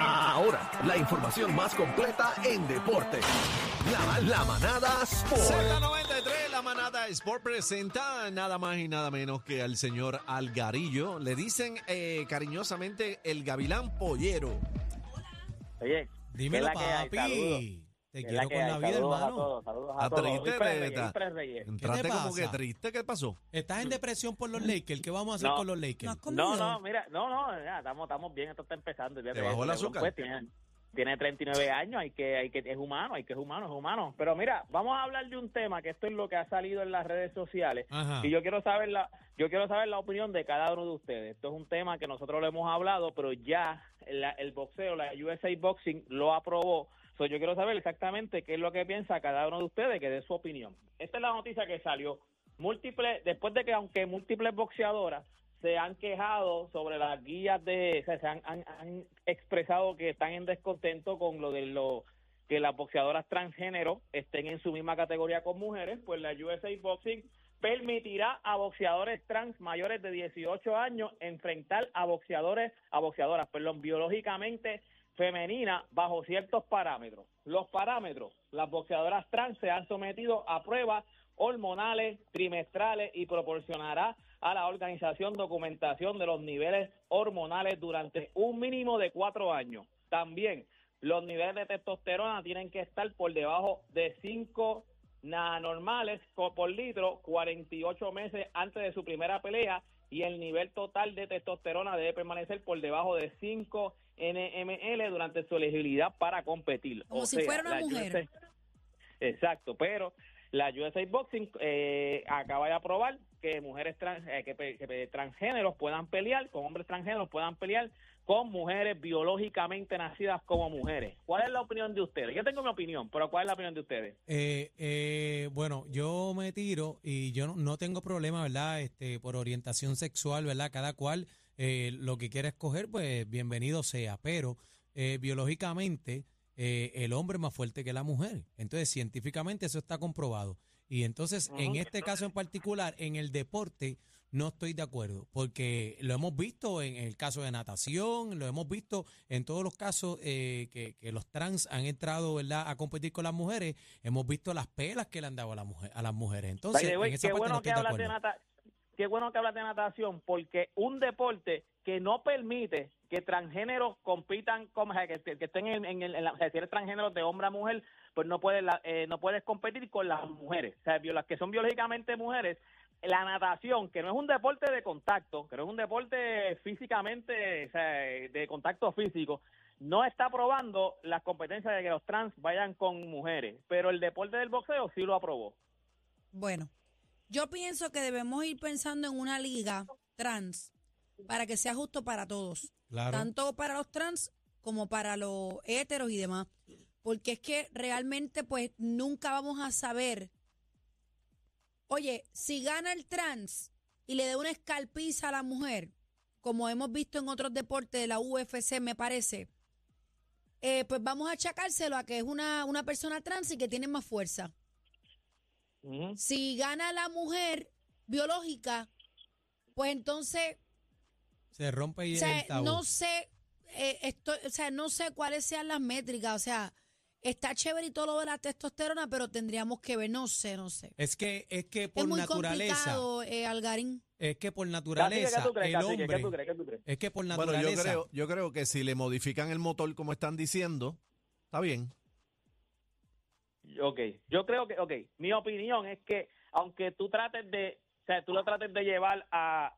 Ahora, la información más completa en deporte. La, la manada Sport. Z93, la manada Sport presenta nada más y nada menos que al señor Algarillo. Le dicen eh, cariñosamente el gavilán pollero. Oye, Dímelo, papi. Te ¿qué es quiero con la vida, Saludos hermano. A todos, saludos a Ah, todos. triste, Reyes. Entraste te como que triste. ¿Qué pasó? ¿Estás en depresión por los Lakers? ¿Qué vamos a hacer No. con los ¿No Lakers? No, no, mira, no, no, ya, estamos, estamos bien, esto está empezando. ¿Te de bajó el azúcar? pues, tiene, tiene 39 años, hay que, hay que, es humano, hay que es humano, es humano. Pero mira, vamos a hablar de un tema que esto es lo que ha salido en las redes sociales. Ajá. Y yo quiero saber la, yo quiero saber la opinión de cada uno de ustedes. Esto es un tema que nosotros lo hemos hablado, pero ya la- el boxeo, la USA Boxing lo aprobó. Yo quiero saber exactamente qué es lo que piensa cada uno de ustedes, que dé su opinión. Esta es la noticia que salió. Múltiples, después de que aunque múltiples boxeadoras se han quejado sobre las guías de, o sea, se han, han- han expresado que están en descontento con lo de lo que las boxeadoras transgénero estén en su misma categoría con mujeres, pues la USA Boxing permitirá a boxeadores trans mayores de 18 años enfrentar a boxeadores, a boxeadoras, perdón, biológicamente femeninas bajo ciertos parámetros. Los parámetros, las boxeadoras trans se han sometido a pruebas hormonales trimestrales y proporcionará a la organización documentación de los niveles hormonales durante un mínimo de cuatro años. También los niveles de testosterona tienen que estar por debajo de 5 nanormales co- por litro 48 meses antes de su primera pelea y el nivel total de testosterona debe permanecer por debajo de 5 NML durante su elegibilidad para competir. Como O si sea, fuera una mujer. USA Exacto, pero la USA Boxing eh, acaba de aprobar que mujeres trans, eh, que, que transgéneros puedan pelear, con hombres transgéneros puedan pelear con mujeres biológicamente nacidas como mujeres. ¿Cuál es la opinión de ustedes? Yo tengo mi opinión, pero ¿cuál es la opinión de ustedes? Eh, eh, bueno, yo me tiro y yo no, no tengo problema, ¿verdad? Este, por orientación sexual, ¿verdad? Cada cual eh, lo que quiera escoger, pues bienvenido sea. Pero eh, biológicamente eh, el hombre es más fuerte que la mujer. Entonces, científicamente eso está comprobado. Y entonces, en este caso en particular, en el deporte, no estoy de acuerdo, porque lo hemos visto en el caso de natación, lo hemos visto en todos los casos eh, que, que los trans han entrado ¿verdad? a competir con las mujeres, hemos visto las pelas que le han dado a, la mujer, a las mujeres. Entonces, en esa qué parte no bueno estoy que hablas de nata- qué bueno que hablas de natación, porque un deporte que no permite que transgéneros compitan, como, que, estén en, en en la, si transgénero de hombre a mujer, pues no puedes, la- eh, no puedes competir con las mujeres, o sea, las que son biológicamente mujeres. La natación, que no es un deporte de contacto, que no es un deporte físicamente, o sea, de contacto físico, no está aprobando las competencias de que los trans vayan con mujeres, pero el deporte del boxeo sí lo aprobó. Bueno, yo pienso que debemos ir pensando en una liga trans para que sea justo para todos, Claro. tanto para los trans como para los héteros y demás, porque es que realmente pues nunca vamos a saber. Oye, si gana el trans y le da una escalpiza a la mujer, como hemos visto en otros deportes de la UFC, me parece, eh, pues vamos a achacárselo a que es una, una persona trans y que tiene más fuerza. Si gana la mujer biológica, pues entonces, Se rompe y o sea, el tabú. no sé, eh, esto, o sea, no sé cuáles sean las métricas, o sea, está chévere y todo lo de la testosterona, pero tendríamos que ver, no sé, no sé. Es que, es que Es por muy naturaleza, complicado, eh, Algarín. es que por naturaleza, ¿qué tú crees, el hombre, tú crees? ¿Qué tú crees? es que por Bueno, naturaleza, yo creo, yo creo que si le modifican el motor como están diciendo, está bien. Ok, yo creo que, ok, mi opinión es que aunque tú trates de, o sea, tú lo trates de llevar a,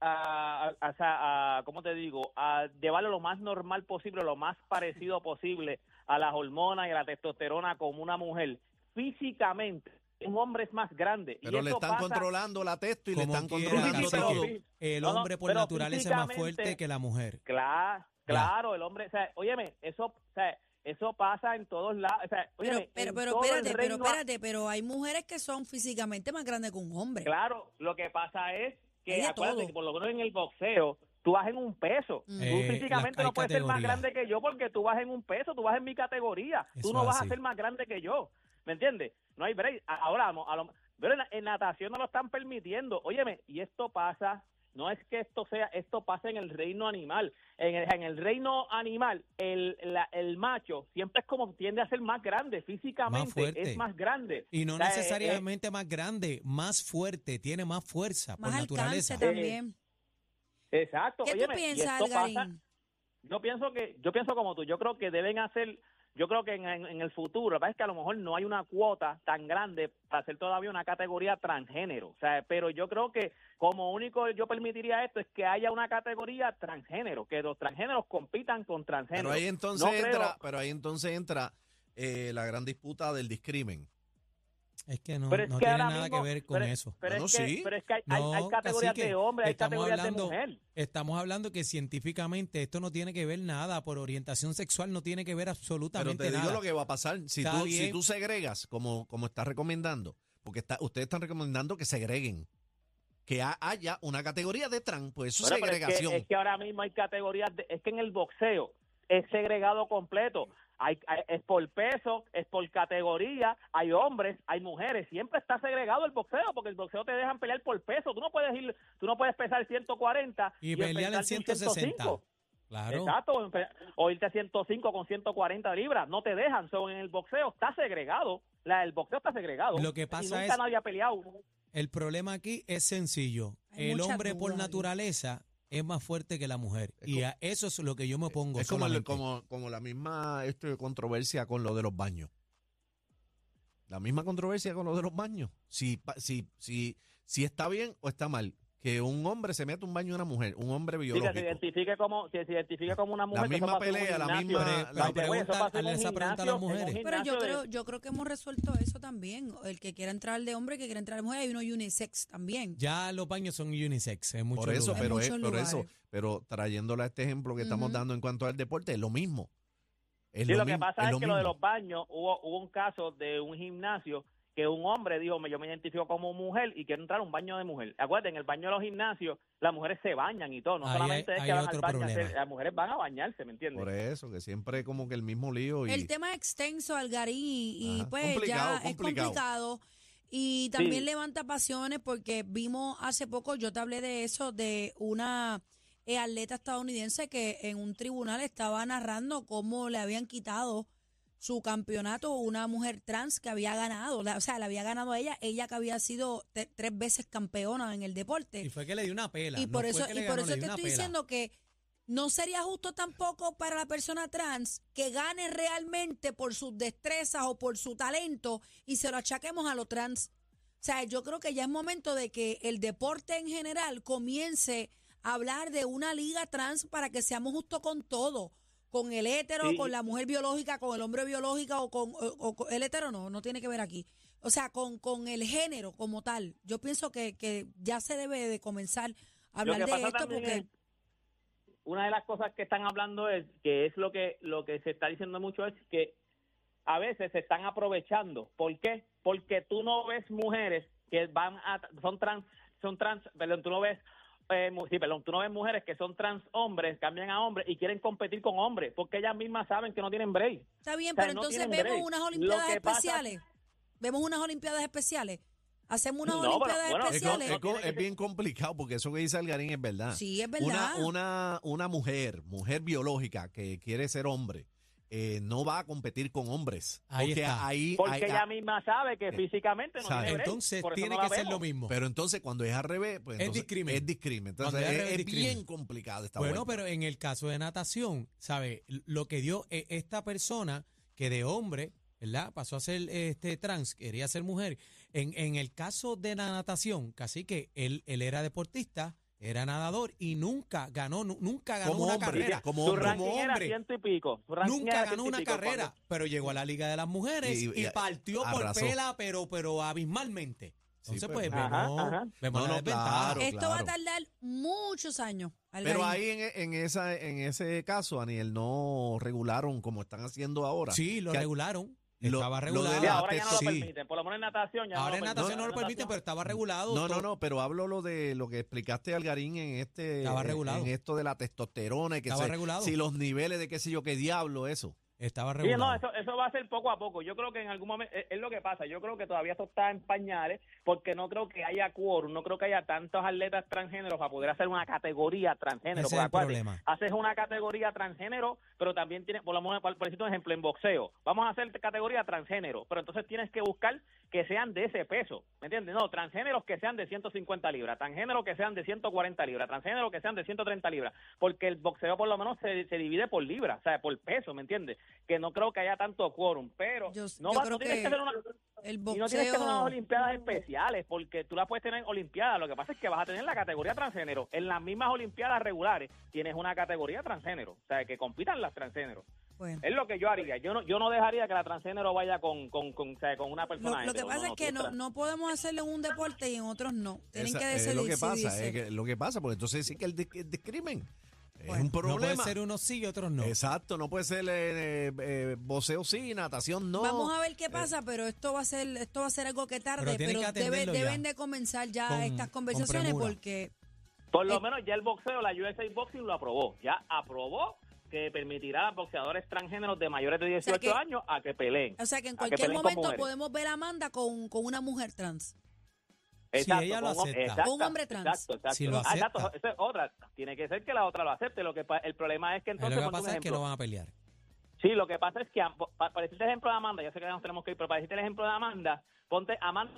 a, a, o sea, a, ¿cómo te digo? A llevarlo lo más normal posible, lo más parecido posible a las hormonas y a la testosterona como una mujer, físicamente, un hombre es más grande. y Pero le están pasa- controlando la testo y le están quiera, controlando todo. el hombre por naturaleza es más fuerte que la mujer. Claro, claro, el hombre, o sea, óyeme, eso, o sea, eso pasa en todos lados, o sea, Pero, óyeme, pero, pero el espérate, pero espérate, pero hay mujeres que son físicamente más grandes que un hombre. Claro, lo que pasa es que acuérdate todo. que por lo menos en el boxeo tú vas en un peso. Mm. Tú Eh, físicamente no puedes ser más grande que yo porque tú vas en un peso, tú vas en mi categoría. Eso tú no vas así. a ser más grande que yo. ¿Me entiendes? No hay break. Ahora, a lo- pero en, la- en natación no lo están permitiendo. Óyeme, y esto pasa no es que esto sea, esto pase en el reino animal. En el, en el reino animal, el, la- el macho siempre es como tiende a ser más grande físicamente, fuerte. es más grande. Y no O sea, eh, necesariamente más grande, más fuerte, tiene más fuerza por Más naturaleza. alcance también. eh, exacto. ¿Qué tú óyeme, y piensas, esto pasa- yo pienso que yo pienso como tú yo creo que deben hacer yo creo que en, en- el futuro pasa es que a lo mejor no hay una cuota tan grande para hacer todavía una categoría transgénero o sea pero yo creo que como único yo permitiría esto es que haya una categoría transgénero que los transgéneros compitan con transgéneros Pero ahí entonces No creo- entra, pero ahí entonces entra eh, la gran disputa del discrimen. Es que no, Pero es no que tiene nada mismo- que ver con pero- eso. pero, Bueno, es que, sí. pero es que hay, No, hay categorías de hombre hay estamos categorías hablando- de mujer Estamos hablando que científicamente esto no tiene que ver nada, por orientación sexual no tiene que ver Pero absolutamente te digo nada. lo que va a pasar. Si tú, si tú segregas, como, como estás recomendando, porque está, ustedes están recomendando que segreguen, que ha- haya una categoría de trans, pues eso es pero segregación. Es que, ahora mismo hay categorías, de- es que en el boxeo es segregado completo. Hay, hay- es por peso, es por categoría, hay hombres, hay mujeres, siempre está segregado el boxeo, porque el boxeo te dejan pelear por peso, tú no puedes ir, tú no puedes pesar 140 y pelear en enfrentarte un 160. 105. Claro. Exacto, o irte a 105 con 140 libras, no te dejan, so, en el boxeo está segregado, la, el boxeo está segregado. Lo que y pasa nunca es- nadie ha peleado. El problema aquí es sencillo. Hay el hombre por naturaleza es más fuerte que la mujer. Es y como- a eso es lo que yo me opongo. es como, el- como, como la misma este, controversia con lo de los baños. La misma controversia con lo de los baños. Si, si, si, si está bien o está mal que un hombre se meta un baño de una mujer, un hombre Sí, que biológico. se identifique como, que se identifique como una mujer. eso misma pelea, la misma- Pero- la- pero pregunta- pasa en un hazle esa pregunta a las mujeres. Pero yo creo, yo creo que hemos resuelto eso también. El que quiera entrar de hombre, el que quiera entrar de mujer, hay uno unisex también. Ya los baños son unisex en muchos Por eso, lugares. pero es, por eso, pero trayéndole a este ejemplo que estamos dando en cuanto al deporte, es lo mismo. Es Sí, lo, que mismo, pasa es, que lo de mismo. los baños, hubo, hubo un caso de un gimnasio que un hombre dijo, "Me- yo me identifico como mujer y quiero entrar a un baño de mujer. Acuérdate, en el baño de los gimnasios las mujeres se bañan y todo, no Ahí solamente hay- es que van al baño, las mujeres van a bañarse, ¿me entiendes? Por eso, que siempre como que el mismo lío y El tema es extenso, Algarín, y, y, pues Complicado, ya es complicado. Y también Sí. levanta pasiones porque vimos hace poco, yo te hablé de eso, de una eh, atleta estadounidense que en un tribunal estaba narrando cómo le habían quitado su campeonato una mujer trans que había ganado, la- o sea, le había ganado a ella, ella que había sido te- tres veces campeona en el deporte. Y fue que le dio una pela. Y no por eso, y por eso te estoy pela. diciendo que no sería justo tampoco para la persona trans que gane realmente por sus destrezas o por su talento y se lo achaquemos a lo trans. O sea, yo creo que ya es momento de que el deporte en general comience a hablar de una liga trans para que seamos justos con todo. Con el hétero, Sí. con la mujer biológica, con el hombre biológico o con, o- o con- el hétero no, no tiene que ver aquí. O sea, con, con el género como tal. Yo pienso que, que ya se debe de comenzar a hablar de esto porque... es- una de las cosas que están hablando es que es lo que lo que se está diciendo mucho es que a veces se están aprovechando. ¿Por qué? Porque tú no ves mujeres que van a son trans son trans, perdón, tú no ves eh, sí, perdón, tú no ves mujeres que son trans hombres, cambian a hombres y quieren competir con hombres, porque ellas mismas saben que no tienen break. Está bien, O sea, pero no entonces vemos break. unas Olimpiadas que pasa- especiales. Vemos unas Olimpiadas especiales. Hacemos unas No, pero Olimpiadas bueno, Es, co- especiales. es es ser- bien complicado porque eso que dice Algarín es verdad. Sí, es Una, verdad. una, una mujer, mujer biológica que quiere ser hombre, eh, no va a competir con hombres. Ahí porque está. ahí, Porque ahí- ella misma sabe que Eh, físicamente no sabe. tiene. Entonces tiene no que ser lo mismo. Pero entonces cuando es al revés, pues Es discrimen. Es discrimen. Entonces Cuando es al es, revés, es discrimen. bien complicado esta Bueno, vuelta. pero en el caso de natación, ¿sabe? Lo que dio eh, esta persona que de hombre, ¿verdad? Pasó a ser este trans, quería ser mujer. En, en el caso de la natación, casi que él, él era deportista, era nadador y nunca ganó, nu- nunca ganó Como una hombre, carrera. como hombre. ranking Como era hombre. ciento y pico. Nunca era ganó una pico. carrera, Cuando- pero llegó a la Liga de las Mujeres Y- y, y- partió arrasó. por pela, pero, pero abismalmente. Sí, Entonces, pues, pues, Ajá, vemos, ajá. vemos No, la no, desventaja. claro. Esto va a tardar muchos años. Pero ahí en, en esa, en ese caso, Aniel, no regularon como están haciendo ahora. Sí, lo Que- regularon. Lo- estaba lo de regulado. Ahora ya no lo sí. permiten. Por lo menos en natación ya Ahora en no lo natación no lo permiten. pero estaba regulado. No, no, no, pero hablo lo de lo que explicaste Algarín en este Estaba regulado. en esto de la testosterona y que Estaba se- regulado. si los niveles de qué sé yo qué diablo eso. Estaba Sí, regulado. no, eso, eso va a ser poco a poco. Yo creo que en algún momento, es, es lo que pasa, yo creo que todavía esto está en pañales porque no creo que haya quórum, no creo que haya tantos atletas transgéneros para poder hacer una categoría transgénero. Ese es el problema. Haces una categoría transgénero, pero también tienes, por lo menos, por, por ejemplo, en boxeo, vamos a hacer categoría transgénero, pero entonces tienes que buscar que sean de ese peso, ¿me entiendes? No, transgéneros que sean de 150 libras, transgéneros que sean de 140 libras, transgéneros que sean de 130 libras, porque el boxeo por lo menos se, se divide por libra, o sea, por peso, ¿me entiendes? Que no creo que haya tanto quórum, pero Yo- no, yo va- creo no tienes que que hacer una... El Y no tienes que hacer unas olimpiadas especiales, porque tú las puedes tener en olimpiadas. Lo que pasa es que vas a tener la categoría transgénero. En las mismas olimpiadas regulares tienes una categoría transgénero. O sea, que compitan las transgénero. Bueno. Es lo que yo haría. Yo no yo no dejaría que la transgénero vaya con, con, con, o sea, con una Lo, persona. lo que hetero. pasa es que no, no podemos hacerlo en un deporte y en otros no. Tienen Esa- que es decidir. lo que pasa, es que- lo que pasa, porque entonces sí que el, el discrimen. Es un no puede problema. ser unos sí y otros no. Exacto, no puede ser eh, eh, voceo sí, natación no. Vamos a ver qué pasa, pero esto va a ser esto va a ser algo que tarde, Pero que debe- deben de comenzar ya Con- estas con conversaciones porque Por lo eh, menos ya el boxeo, la USA Boxing lo aprobó. Ya aprobó que permitirá a boxeadores transgéneros de mayores de 18 que- años a que peleen. o sea que en que cualquier momento podemos ver a Amanda con, con una mujer trans. Si ella lo acepta. exacto, Un hombre trans. Exacto, exacto. Si lo Ah, exacto, esa es otra. Tiene que ser que la otra lo acepte. Lo que el problema es que entonces lo que pasa es que ejemplo. no van a pelear. Sí, lo que pasa es que, para decirte el ejemplo de Amanda, yo sé que ya nos tenemos que ir, pero para decirte el ejemplo de Amanda, ponte Amanda,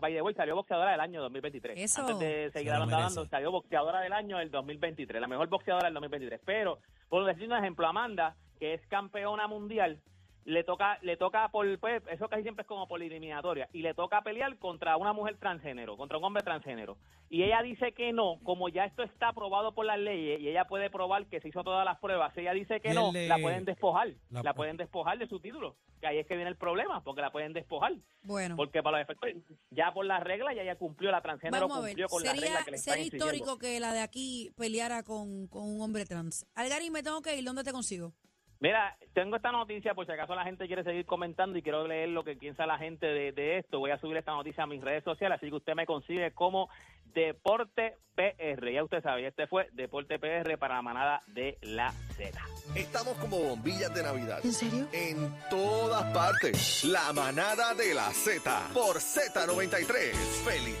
by the way, salió boxeadora del año 2023. Eso. Antes de Se seguir hablando, salió boxeadora del año del 2023, la mejor boxeadora del 2023. Pero, por decir un ejemplo, Amanda, que es campeona mundial, le toca, le toca por, pues, eso casi siempre es como por eliminatoria, y le toca pelear contra una mujer transgénero, contra un hombre transgénero. Y ella dice que no, como ya esto está aprobado por las leyes, y ella puede probar que se hizo todas las pruebas, ella dice que no, le- la pueden despojar, la- la, pueden despojar de su título, que ahí es que viene el problema, porque la pueden despojar, Bueno, porque para los efectos, ya por las reglas ya ella cumplió, la transgénero vamos a ver. cumplió con las reglas que le sería histórico que la de aquí peleara con, con un hombre trans. Algarín, me tengo que ir. ¿Dónde te consigo? Mira, tengo esta noticia por si acaso la gente quiere seguir comentando y quiero leer lo que piensa la gente de, de esto. Voy a subir esta noticia a mis redes sociales, así que usted me consigue como Deporte PR. Ya usted sabe, este fue Deporte PR para la manada de la Z. Estamos como bombillas de Navidad. ¿En serio? En todas partes. La manada de la Z. Por Z93. Feliz Navidad.